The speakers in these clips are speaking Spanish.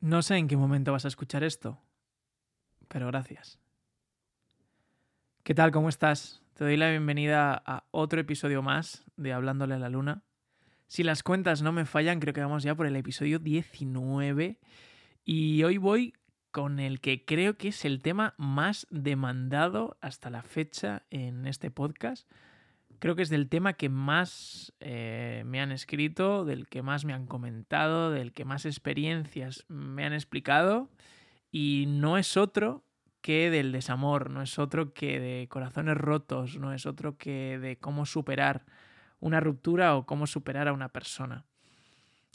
No sé en qué momento vas a escuchar esto, pero gracias. ¿Qué tal? ¿Cómo estás? Te doy la bienvenida a otro episodio más de Hablándole a la Luna. Si las cuentas no me fallan, creo que vamos ya por el episodio 19 y hoy voy con el que creo que es el tema más demandado hasta la fecha en este podcast creo que es del tema que más eh, me han escrito, del que más me han comentado, del que más experiencias me han explicado y no es otro que del desamor, no es otro que de corazones rotos, no es otro que de cómo superar una ruptura o cómo superar a una persona.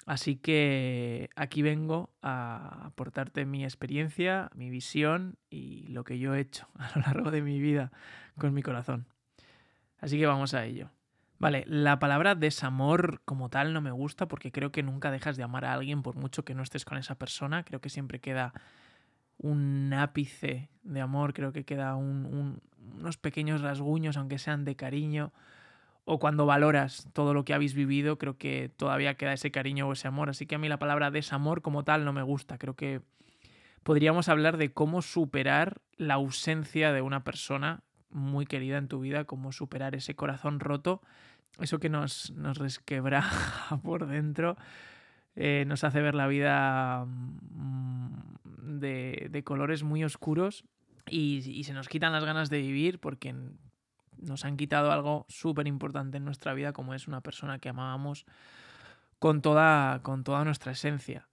Así que aquí vengo a aportarte mi experiencia, mi visión y lo que yo he hecho a lo largo de mi vida con mi corazón. Así que vamos a ello. Vale, la palabra desamor como tal no me gusta porque creo que nunca dejas de amar a alguien por mucho que no estés con esa persona. Creo que siempre queda un ápice de amor, creo que queda unos pequeños rasguños, aunque sean de cariño. O cuando valoras todo lo que habéis vivido, creo que todavía queda ese cariño o ese amor. Así que a mí la palabra desamor como tal no me gusta. Creo que podríamos hablar de cómo superar la ausencia de una persona muy querida en tu vida, como superar ese corazón roto, eso que nos, nos resquebra por dentro, eh, nos hace ver la vida mm, de, colores muy oscuros y, se nos quitan las ganas de vivir porque nos han quitado algo súper importante en nuestra vida como es una persona que amábamos con toda, con toda nuestra esencia.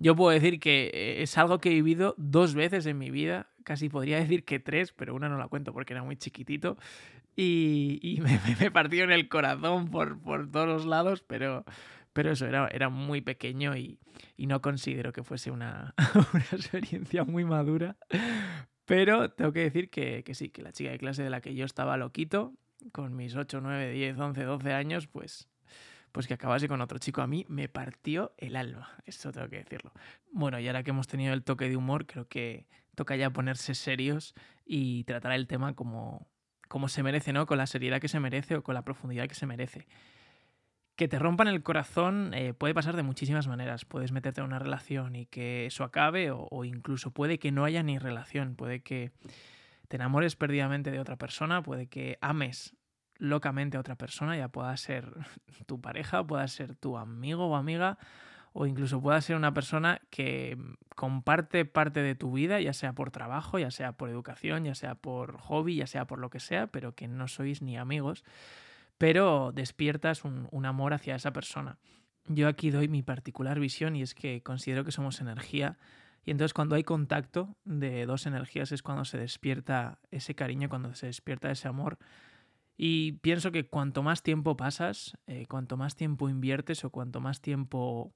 Yo puedo decir que eh, es algo que he vivido dos veces en mi vida, casi podría decir que tres, pero una no la cuento porque era muy chiquitito y, me, me, partió en el corazón por, por todos los lados, pero, pero eso, era, era muy pequeño y, no considero que fuese una, una, experiencia muy madura. Pero tengo que decir que, que, sí, que la chica de clase de la que yo estaba loquito, con mis 8, 9, 10, 11, 12 años, pues pues que acabase con otro chico a mí me partió el alma, eso tengo que decirlo. Bueno, y ahora que hemos tenido el toque de humor, creo que toca ya ponerse serios y tratar el tema como, como se merece, ¿no? Con la seriedad que se merece o con la profundidad que se merece. Que te rompan el corazón eh, puede pasar de muchísimas maneras. Puedes meterte en una relación y que eso acabe, o, o incluso puede que no haya ni relación, puede que te enamores perdidamente de otra persona, puede que ames locamente a otra persona, ya pueda ser tu pareja, pueda ser tu amigo o amiga, o incluso pueda ser una persona que comparte parte de tu vida, ya sea por trabajo, ya sea por educación, ya sea por hobby, ya sea por lo que sea, pero que no sois ni amigos, pero despiertas un, un amor hacia esa persona. Yo aquí doy mi particular visión y es que considero que somos energía y entonces cuando hay contacto de dos energías es cuando se despierta ese cariño, cuando se despierta ese amor y pienso que cuanto más tiempo pasas, eh, cuanto más tiempo inviertes o cuanto más tiempo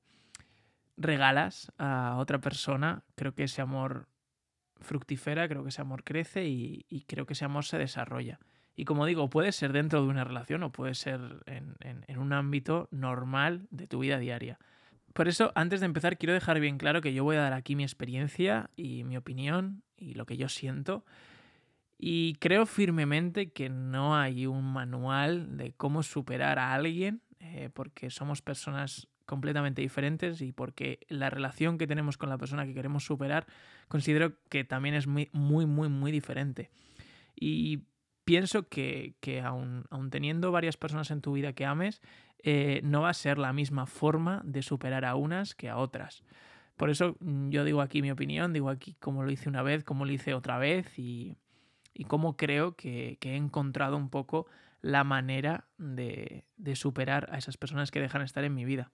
regalas a otra persona, creo que ese amor fructifera, creo que ese amor crece y, creo que ese amor se desarrolla. Y como digo, puede ser dentro de una relación o puede ser en, en un ámbito normal de tu vida diaria. Por eso, antes de empezar, quiero dejar bien claro que yo voy a dar aquí mi experiencia y mi opinión y lo que yo siento. Y creo firmemente que no hay un manual de cómo superar a alguien, eh, porque somos personas completamente diferentes y porque la relación que tenemos con la persona que queremos superar considero que también es muy, muy, muy, muy diferente. Y pienso que, que aun, teniendo varias personas en tu vida que ames, eh, no va a ser la misma forma de superar a unas que a otras. Por eso mm, yo digo aquí mi opinión, digo aquí cómo lo hice una vez, cómo lo hice otra vez y, y cómo creo que, he encontrado un poco la manera de, superar a esas personas que dejan estar en mi vida.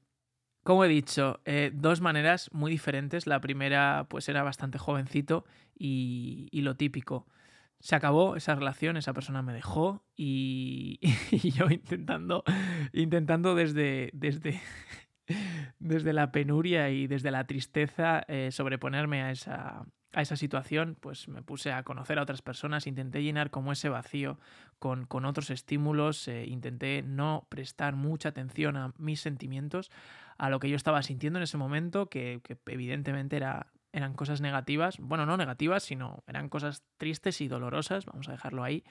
Como he dicho, eh, dos maneras muy diferentes. La primera, pues era bastante jovencito y, lo típico. Se acabó esa relación, esa persona me dejó y, yo intentando, intentando desde, desde, desde la penuria y desde la tristeza eh, sobreponerme a esa, a esa situación, pues me puse a conocer a otras personas, intenté llenar como ese vacío con, con otros estímulos, eh, intenté no prestar mucha atención a mis sentimientos, a lo que yo estaba sintiendo en ese momento, que, evidentemente era, eran cosas negativas, bueno, no negativas, sino eran cosas tristes y dolorosas, vamos a dejarlo ahí.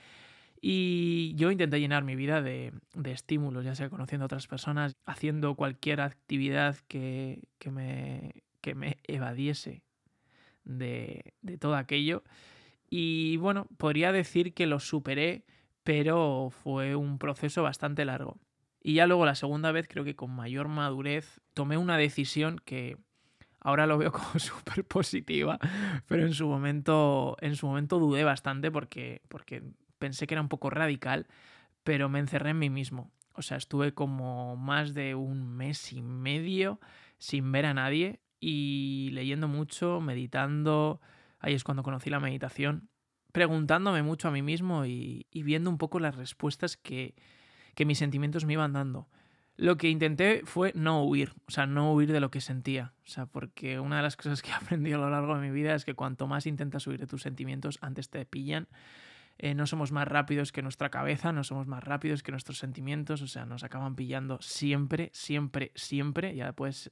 Y yo intenté llenar mi vida de, de estímulos, ya sea conociendo a otras personas, haciendo cualquier actividad que, que, me, que me evadiese de, de todo aquello. Y bueno, podría decir que lo superé, pero fue un proceso bastante largo. Y ya luego la segunda vez, creo que con mayor madurez, tomé una decisión que ahora lo veo como súper positiva, pero en su momento, en su momento dudé bastante porque, porque pensé que era un poco radical, pero me encerré en mí mismo. O sea, estuve como más de un mes y medio sin ver a nadie y leyendo mucho, meditando. Ahí es cuando conocí la meditación. Preguntándome mucho a mí mismo y, viendo un poco las respuestas que, que mis sentimientos me iban dando. Lo que intenté fue no huir, o sea, no huir de lo que sentía. O sea, porque una de las cosas que he aprendido a lo largo de mi vida es que cuanto más intentas huir de tus sentimientos, antes te pillan. Eh, no somos más rápidos que nuestra cabeza, no somos más rápidos que nuestros sentimientos, o sea, nos acaban pillando siempre, siempre, siempre. Ya puedes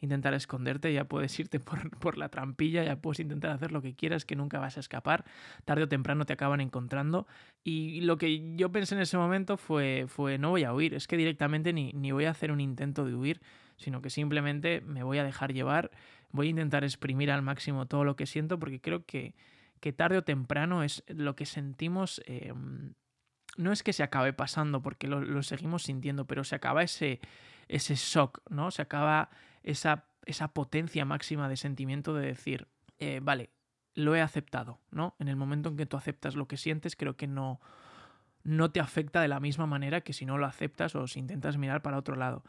intentar esconderte, ya puedes irte por, por, la trampilla, ya puedes intentar hacer lo que quieras, que nunca vas a escapar. Tarde o temprano te acaban encontrando. Y lo que yo pensé en ese momento fue, fue no voy a huir, es que directamente ni, ni voy a hacer un intento de huir, sino que simplemente me voy a dejar llevar, voy a intentar exprimir al máximo todo lo que siento, porque creo que que tarde o temprano es lo que sentimos. Eh, no es que se acabe pasando, porque lo, lo, seguimos sintiendo, pero se acaba ese, ese shock, ¿no? Se acaba esa, esa potencia máxima de sentimiento de decir, eh, vale, lo he aceptado, ¿no? En el momento en que tú aceptas lo que sientes, creo que no, no te afecta de la misma manera que si no lo aceptas o si intentas mirar para otro lado.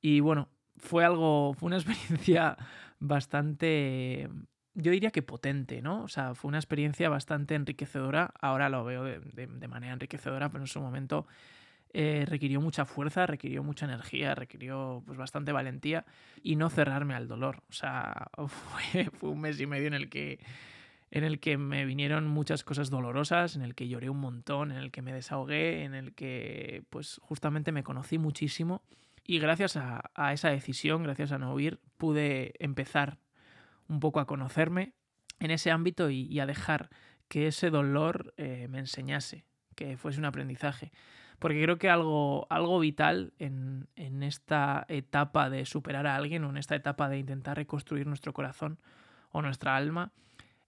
Y bueno, fue algo, fue una experiencia bastante yo diría que potente, ¿no? O sea, fue una experiencia bastante enriquecedora. Ahora lo veo de, de, de manera enriquecedora, pero en su momento eh, requirió mucha fuerza, requirió mucha energía, requirió pues bastante valentía y no cerrarme al dolor. O sea, fue, un mes y medio en el que en el que me vinieron muchas cosas dolorosas, en el que lloré un montón, en el que me desahogué, en el que pues justamente me conocí muchísimo y gracias a, esa decisión, gracias a no huir, pude empezar un poco a conocerme en ese ámbito y, y a dejar que ese dolor eh, me enseñase, que fuese un aprendizaje. Porque creo que algo, algo vital en, en, esta etapa de superar a alguien o en esta etapa de intentar reconstruir nuestro corazón o nuestra alma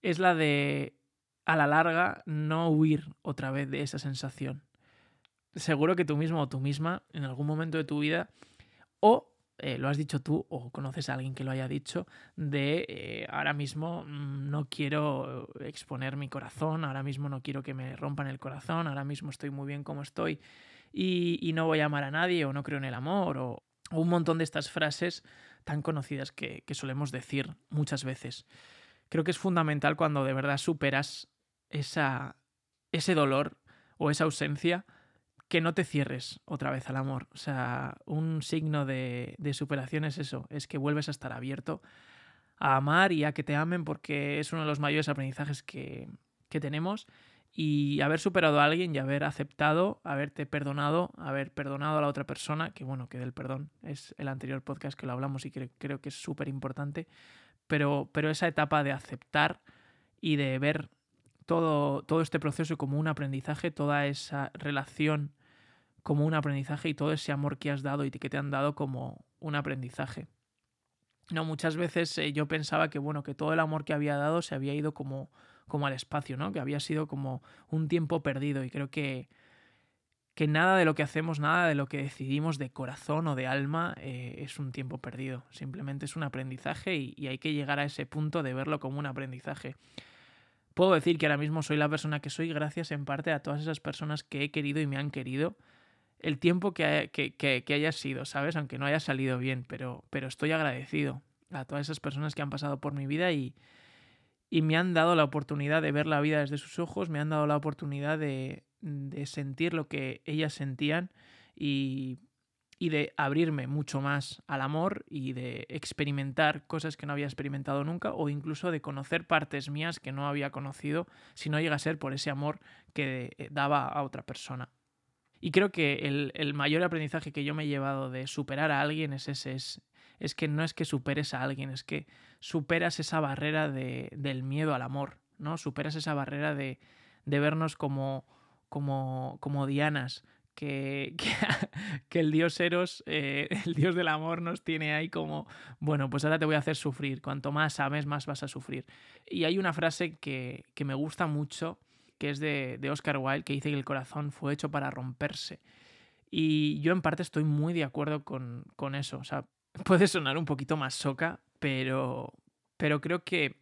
es la de, a la larga, no huir otra vez de esa sensación. Seguro que tú mismo o tú misma, en algún momento de tu vida, o eh, lo has dicho tú o conoces a alguien que lo haya dicho, de eh, ahora mismo mm, no quiero exponer mi corazón, ahora mismo no quiero que me rompan el corazón, ahora mismo estoy muy bien como estoy y, no voy a amar a nadie o no creo en el amor o, o un montón de estas frases tan conocidas que, que solemos decir muchas veces. Creo que es fundamental cuando de verdad superas esa, ese dolor o esa ausencia que no te cierres otra vez al amor. O sea, un signo de, de, superación es eso, es que vuelves a estar abierto a amar y a que te amen porque es uno de los mayores aprendizajes que, que tenemos. Y haber superado a alguien y haber aceptado, haberte perdonado, haber perdonado a la otra persona, que bueno, que del perdón es el anterior podcast que lo hablamos y que creo que es súper importante, pero, pero esa etapa de aceptar y de ver todo, todo este proceso como un aprendizaje, toda esa relación como un aprendizaje y todo ese amor que has dado y que te han dado como un aprendizaje. No, muchas veces eh, yo pensaba que bueno, que todo el amor que había dado se había ido como, como al espacio, ¿no? Que había sido como un tiempo perdido. Y creo que, que nada de lo que hacemos, nada de lo que decidimos de corazón o de alma eh, es un tiempo perdido. Simplemente es un aprendizaje y, y hay que llegar a ese punto de verlo como un aprendizaje puedo decir que ahora mismo soy la persona que soy gracias en parte a todas esas personas que he querido y me han querido el tiempo que, haya, que, que, que sido, ¿sabes? Aunque no haya salido bien, pero, pero estoy agradecido a todas esas personas que han pasado por mi vida y, y me han dado la oportunidad de ver la vida desde sus ojos, me han dado la oportunidad de, de sentir lo que ellas sentían y y de abrirme mucho más al amor y de experimentar cosas que no había experimentado nunca o incluso de conocer partes mías que no había conocido si no llega a ser por ese amor que eh, daba a otra persona. Y creo que el, el mayor aprendizaje que yo me he llevado de superar a alguien es ese, es, es que no es que superes a alguien, es que superas esa barrera de, del miedo al amor, ¿no? Superas esa barrera de, de vernos como, como, como dianas, que, que, el dios Eros, eh, el dios del amor, nos tiene ahí como, bueno, pues ahora te voy a hacer sufrir, cuanto más ames, más vas a sufrir. Y hay una frase que, que me gusta mucho, que es de, de, Oscar Wilde, que dice que el corazón fue hecho para romperse. Y yo en parte estoy muy de acuerdo con, con eso. O sea, puede sonar un poquito más soca, pero, pero creo que,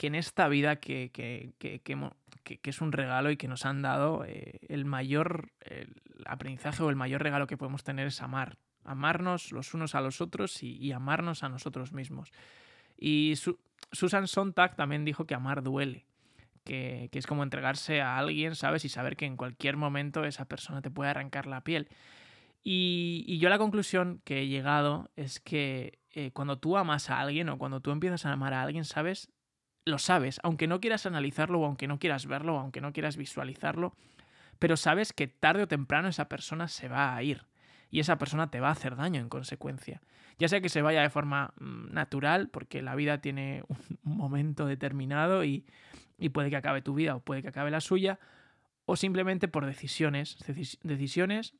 que en esta vida que, que, que, que, es un regalo y que nos han dado, eh, el mayor el aprendizaje o el mayor regalo que podemos tener es amar. Amarnos los unos a los otros y, amarnos a nosotros mismos. Y Susan Sontag también dijo que amar duele. Que, que, es como entregarse a alguien, ¿sabes? Y saber que en cualquier momento esa persona te puede arrancar la piel. Y, y yo la conclusión que he llegado es que eh, cuando tú amas a alguien o cuando tú empiezas a amar a alguien, ¿sabes? Lo sabes, aunque no quieras analizarlo o aunque no quieras verlo o aunque no quieras visualizarlo, pero sabes que tarde o temprano esa persona se va a ir y esa persona te va a hacer daño en consecuencia. Ya sea que se vaya de forma mm, natural, porque la vida tiene un momento determinado y, y puede que acabe tu vida o puede que acabe la suya, o simplemente por decisiones, decisiones,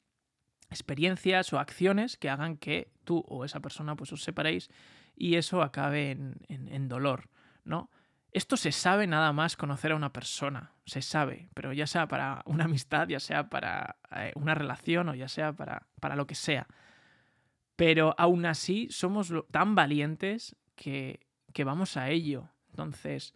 experiencias o acciones que hagan que tú o esa persona pues os separéis y eso acabe en, en, en dolor, ¿no? Esto se sabe nada más conocer a una persona, se sabe, pero ya sea para una amistad, ya sea para eh, una relación o ya sea para, para lo que sea. Pero aún así somos tan valientes que, que vamos a ello. Entonces,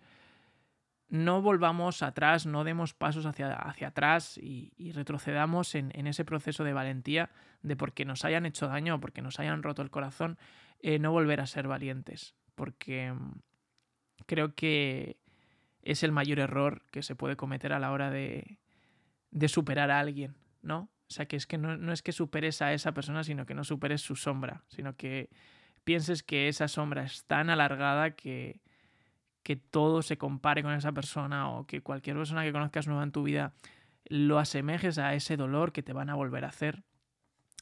no volvamos atrás, no demos pasos hacia, hacia atrás y, retrocedamos en, en, ese proceso de valentía de porque nos hayan hecho daño o porque nos hayan roto el corazón, eh, no volver a ser valientes. Porque creo que es el mayor error que se puede cometer a la hora de, de superar a alguien, ¿no? O sea, que es que no, no, es que superes a esa persona, sino que no superes su sombra, sino que pienses que esa sombra es tan alargada que, que todo se compare con esa persona o que cualquier persona que conozcas nueva en tu vida lo asemejes a ese dolor que te van a volver a hacer.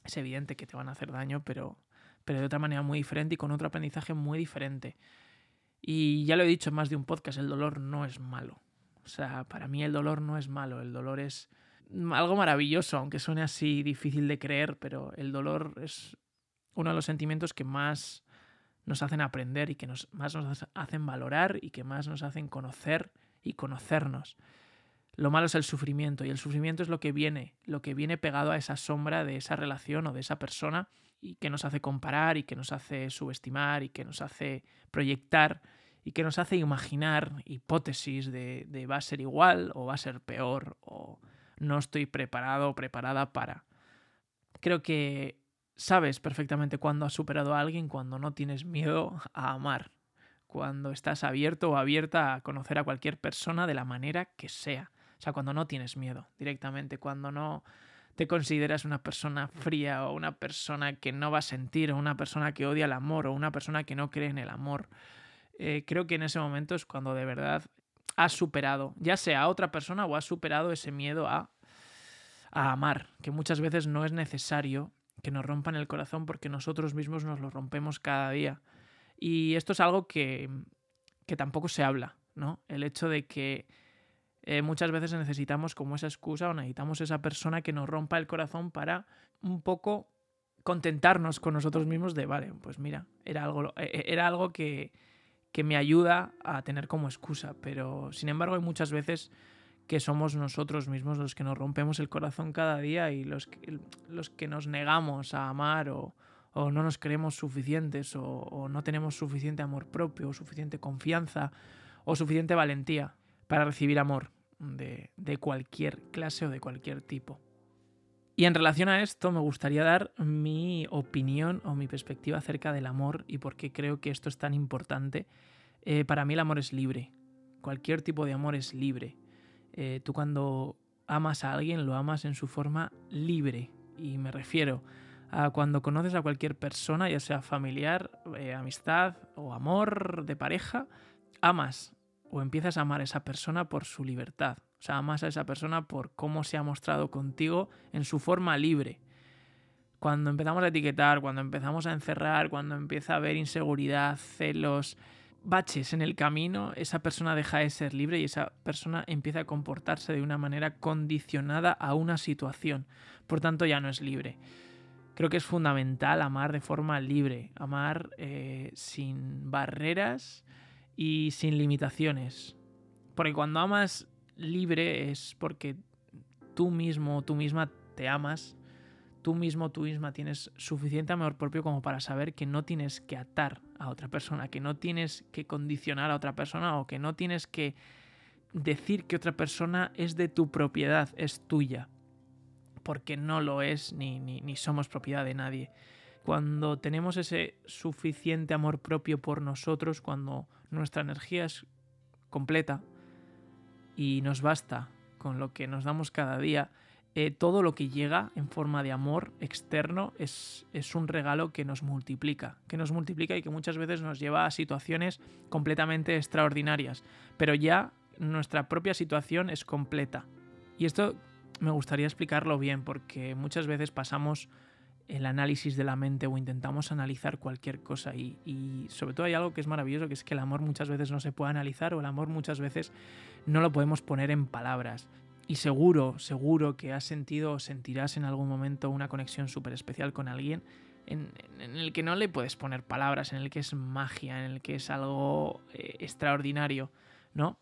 Es evidente que te van a hacer daño, pero, pero de otra manera muy diferente y con otro aprendizaje muy diferente. Y ya lo he dicho en más de un podcast, el dolor no es malo. O sea, para mí el dolor no es malo, el dolor es algo maravilloso, aunque suene así difícil de creer, pero el dolor es uno de los sentimientos que más nos hacen aprender y que nos, más nos hacen valorar y que más nos hacen conocer y conocernos. Lo malo es el sufrimiento y el sufrimiento es lo que viene, lo que viene pegado a esa sombra de esa relación o de esa persona y que nos hace comparar y que nos hace subestimar y que nos hace proyectar y que nos hace imaginar hipótesis de, de va a ser igual o va a ser peor o no estoy preparado o preparada para. Creo que sabes perfectamente cuándo has superado a alguien cuando no tienes miedo a amar, cuando estás abierto o abierta a conocer a cualquier persona de la manera que sea. O sea, cuando no tienes miedo directamente, cuando no te consideras una persona fría o una persona que no va a sentir o una persona que odia el amor o una persona que no cree en el amor. Eh, creo que en ese momento es cuando de verdad has superado, ya sea a otra persona o has superado ese miedo a, a amar, que muchas veces no es necesario que nos rompan el corazón porque nosotros mismos nos lo rompemos cada día. Y esto es algo que, que tampoco se habla, ¿no? El hecho de que eh, muchas veces necesitamos como esa excusa o necesitamos esa persona que nos rompa el corazón para un poco contentarnos con nosotros mismos de, vale, pues mira, era algo, eh, eh, era algo que, que me ayuda a tener como excusa, pero sin embargo hay muchas veces que somos nosotros mismos los que nos rompemos el corazón cada día y los que, los que nos negamos a amar o, o no nos creemos suficientes o, o, no tenemos suficiente amor propio o suficiente confianza o suficiente valentía para recibir amor de, de cualquier clase o de cualquier tipo. Y en relación a esto me gustaría dar mi opinión o mi perspectiva acerca del amor y por qué creo que esto es tan importante. Eh, para mí el amor es libre. Cualquier tipo de amor es libre. Eh, tú cuando amas a alguien lo amas en su forma libre. Y me refiero a cuando conoces a cualquier persona, ya sea familiar, eh, amistad o amor de pareja, amas o empiezas a amar a esa persona por su libertad. O sea, amas a esa persona por cómo se ha mostrado contigo en su forma libre. Cuando empezamos a etiquetar, cuando empezamos a encerrar, cuando empieza a haber inseguridad, celos, baches en el camino, esa persona deja de ser libre y esa persona empieza a comportarse de una manera condicionada a una situación. Por tanto, ya no es libre. Creo que es fundamental amar de forma libre, amar eh, sin barreras y sin limitaciones. Porque cuando amas libre es porque tú mismo, tú misma te amas, tú mismo, tú misma tienes suficiente amor propio como para saber que no tienes que atar a otra persona, que no tienes que condicionar a otra persona o que no tienes que decir que otra persona es de tu propiedad, es tuya, porque no lo es ni, ni, ni somos propiedad de nadie. Cuando tenemos ese suficiente amor propio por nosotros, cuando nuestra energía es completa y nos basta con lo que nos damos cada día, eh, todo lo que llega en forma de amor externo es, es, un regalo que nos multiplica, que nos multiplica y que muchas veces nos lleva a situaciones completamente extraordinarias, pero ya nuestra propia situación es completa. Y esto me gustaría explicarlo bien porque muchas veces pasamos el análisis de la mente o intentamos analizar cualquier cosa y, sobre todo hay algo que es maravilloso que es que el amor muchas veces no se puede analizar o el amor muchas veces no lo podemos poner en palabras y seguro, seguro que has sentido o sentirás en algún momento una conexión súper especial con alguien en, en, el que no le puedes poner palabras, en el que es magia, en el que es algo eh, extraordinario, ¿no?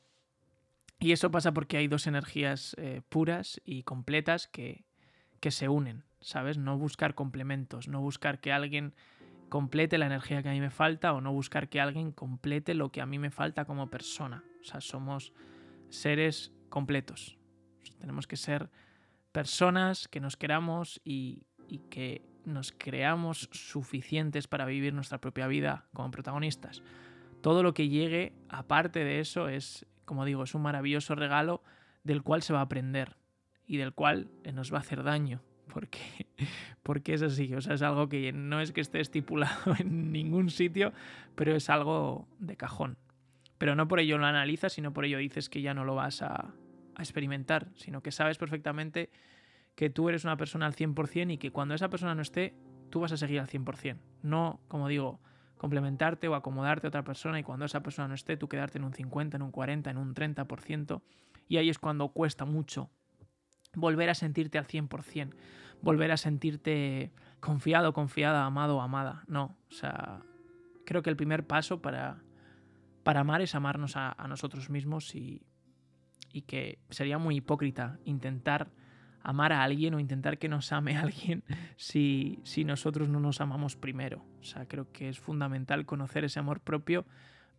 Y eso pasa porque hay dos energías eh, puras y completas que, que se unen, ¿sabes? No buscar complementos, no buscar que alguien complete la energía que a mí me falta o no buscar que alguien complete lo que a mí me falta como persona. O sea, somos seres completos, tenemos que ser personas que nos queramos y, que nos creamos suficientes para vivir nuestra propia vida como protagonistas. Todo lo que llegue, aparte de eso, es, como digo, es un maravilloso regalo del cual se va a aprender y del cual nos va a hacer daño. Porque, porque es así, o sea, es algo que no es que esté estipulado en ningún sitio, pero es algo de cajón. Pero no por ello lo analizas, sino por ello dices que ya no lo vas a, experimentar, sino que sabes perfectamente que tú eres una persona al 100% y que cuando esa persona no esté, tú vas a seguir al 100%. No, como digo, complementarte o acomodarte a otra persona y cuando esa persona no esté, tú quedarte en un 50, en un 40, en un 30%. Y ahí es cuando cuesta mucho volver a sentirte al 100%, volver a sentirte confiado, confiada, amado amada. No, o sea, creo que el primer paso para, para amar es amarnos a, nosotros mismos y, y que sería muy hipócrita intentar amar a alguien o intentar que nos ame a alguien si, si nosotros no nos amamos primero. O sea, creo que es fundamental conocer ese amor propio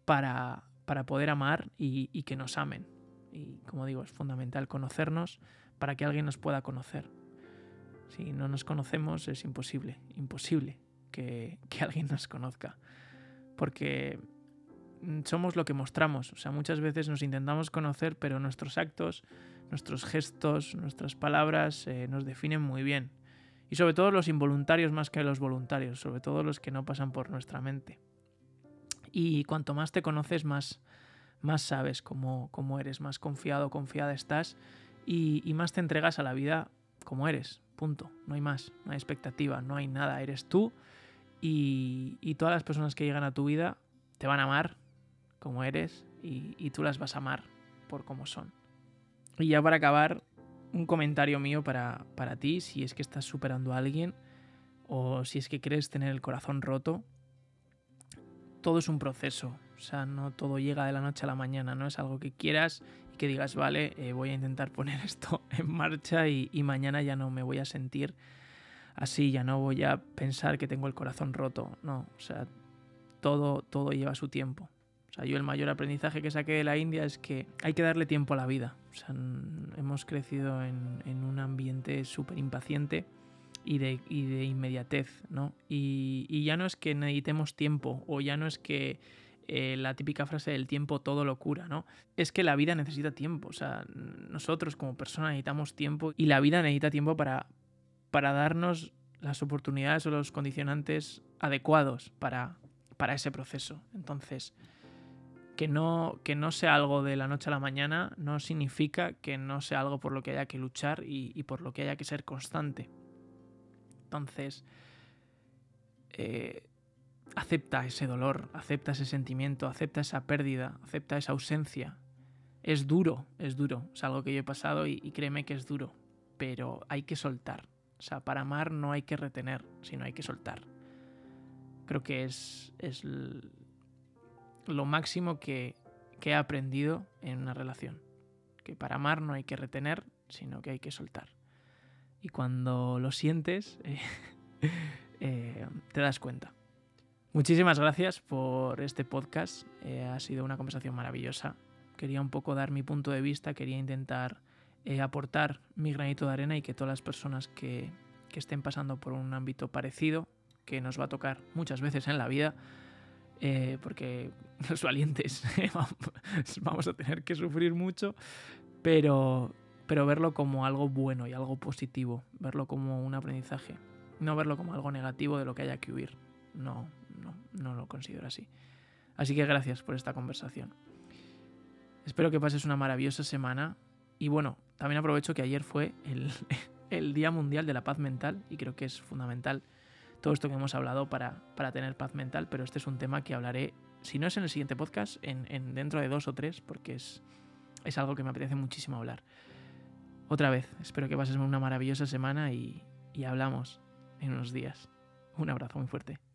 para, para poder amar y, que nos amen. Y como digo, es fundamental conocernos para que alguien nos pueda conocer. Si no nos conocemos es imposible, imposible que, alguien nos conozca. Porque Mm, somos lo que mostramos. O sea, muchas veces nos intentamos conocer, pero nuestros actos, nuestros gestos, nuestras palabras eh, nos definen muy bien. Y sobre todo los involuntarios más que los voluntarios, sobre todo los que no pasan por nuestra mente. Y cuanto más te conoces, más, más sabes cómo, eres, más confiado, confiada estás y, y más te entregas a la vida como eres. Punto. No hay más, no hay expectativa, no hay nada. Eres tú y, y todas las personas que llegan a tu vida te van a amar como eres y, tú las vas a amar por como son. Y ya para acabar, un comentario mío para, para ti, si es que estás superando a alguien o si es que quieres tener el corazón roto, todo es un proceso. O sea, no todo llega de la noche a la mañana, no es algo que quieras y que digas, vale, eh, voy a intentar poner esto en marcha y, mañana ya no me voy a sentir así, ya no voy a pensar que tengo el corazón roto. No, o sea, todo, todo lleva su tiempo. O sea, yo el mayor aprendizaje que saqué de la India es que hay que darle tiempo a la vida. O sea, hemos crecido en, un ambiente súper impaciente y de, y de, inmediatez, ¿no? Y, ya no es que necesitemos tiempo o ya no es que eh, la típica frase del tiempo todo lo cura, ¿no? Es que la vida necesita tiempo. O sea, nosotros como personas necesitamos tiempo y la vida necesita tiempo para, para darnos las oportunidades o los condicionantes adecuados para, para ese proceso. Entonces, que no, que no sea algo de la noche a la mañana no significa que no sea algo por lo que haya que luchar y, y por lo que haya que ser constante. Entonces, eh, acepta ese dolor, acepta ese sentimiento, acepta esa pérdida, acepta esa ausencia. Es duro, es duro, es algo que yo he pasado y, créeme que es duro, pero hay que soltar. O sea, para amar no hay que retener, sino hay que soltar. Creo que es, es lo máximo que, que he aprendido en una relación. Que para amar no hay que retener, sino que hay que soltar. Y cuando lo sientes, eh, te das cuenta. Muchísimas gracias por este podcast. Eh, ha sido una conversación maravillosa. Quería un poco dar mi punto de vista, quería intentar eh, aportar mi granito de arena y que todas las personas que, estén pasando por un ámbito parecido, que nos va a tocar muchas veces en la vida, eh, porque los valientes vamos a tener que sufrir mucho, pero, pero verlo como algo bueno y algo positivo, verlo como un aprendizaje, no verlo como algo negativo de lo que haya que huir. No, no, no lo considero así. Así que gracias por esta conversación. Espero que pases una maravillosa semana. Y bueno, también aprovecho que ayer fue el, el, Día Mundial de la Paz Mental y creo que es fundamental todo esto que hemos hablado para, para tener paz mental, pero este es un tema que hablaré, si no es en el siguiente podcast, en, en dentro de dos o tres, porque es, es algo que me apetece muchísimo hablar. Otra vez, espero que pases una maravillosa semana y, y hablamos en unos días. Un abrazo muy fuerte.